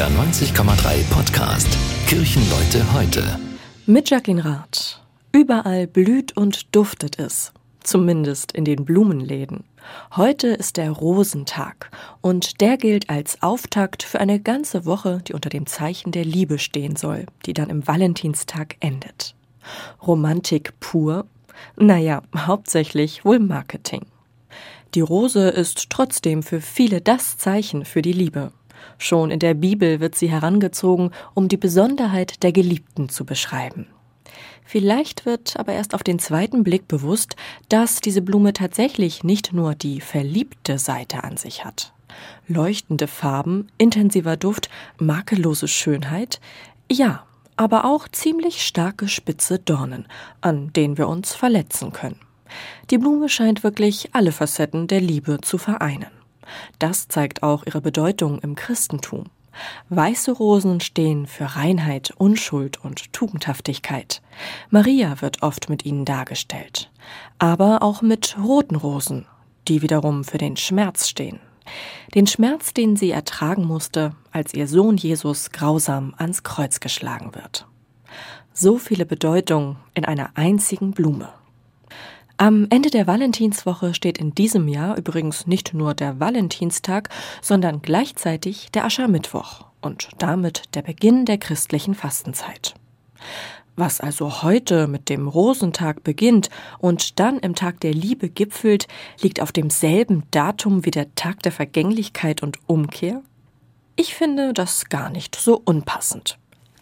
NDR 90,3 Podcast Kirchenleute heute. Mit Jacqueline Rath. Überall blüht und duftet es. Zumindest in den Blumenläden. Heute ist der Rosentag und der gilt als Auftakt für eine ganze Woche, die unter dem Zeichen der Liebe stehen soll, die dann im Valentinstag endet. Romantik pur? Naja, hauptsächlich wohl Marketing. Die Rose ist trotzdem für viele das Zeichen für die Liebe. Schon in der Bibel wird sie herangezogen, um die Besonderheit der Geliebten zu beschreiben. Vielleicht wird aber erst auf den zweiten Blick bewusst, dass diese Blume tatsächlich nicht nur die verliebte Seite an sich hat. Leuchtende Farben, intensiver Duft, makellose Schönheit, ja, aber auch ziemlich starke spitze Dornen, an denen wir uns verletzen können. Die Blume scheint wirklich alle Facetten der Liebe zu vereinen. Das zeigt auch ihre Bedeutung im Christentum. Weiße Rosen stehen für Reinheit, Unschuld und Tugendhaftigkeit. Maria wird oft mit ihnen dargestellt. Aber auch mit roten Rosen, die wiederum für den Schmerz stehen. Den Schmerz, den sie ertragen musste, als ihr Sohn Jesus grausam ans Kreuz geschlagen wird. So viele Bedeutungen in einer einzigen Blume. Am Ende der Valentinswoche steht in diesem Jahr übrigens nicht nur der Valentinstag, sondern gleichzeitig der Aschermittwoch und damit der Beginn der christlichen Fastenzeit. Was also heute mit dem Rosentag beginnt und dann im Tag der Liebe gipfelt, liegt auf demselben Datum wie der Tag der Vergänglichkeit und Umkehr? Ich finde das gar nicht so unpassend.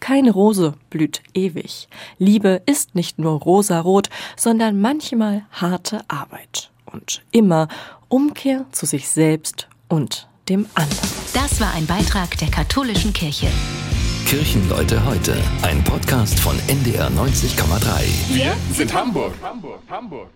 Keine Rose blüht ewig. Liebe ist nicht nur rosarot, sondern manchmal harte Arbeit. Und immer Umkehr zu sich selbst und dem anderen. Das war ein Beitrag der katholischen Kirche. Kirchenleute heute, ein Podcast von NDR 90,3. Wir sind Hamburg. Hamburg, Hamburg.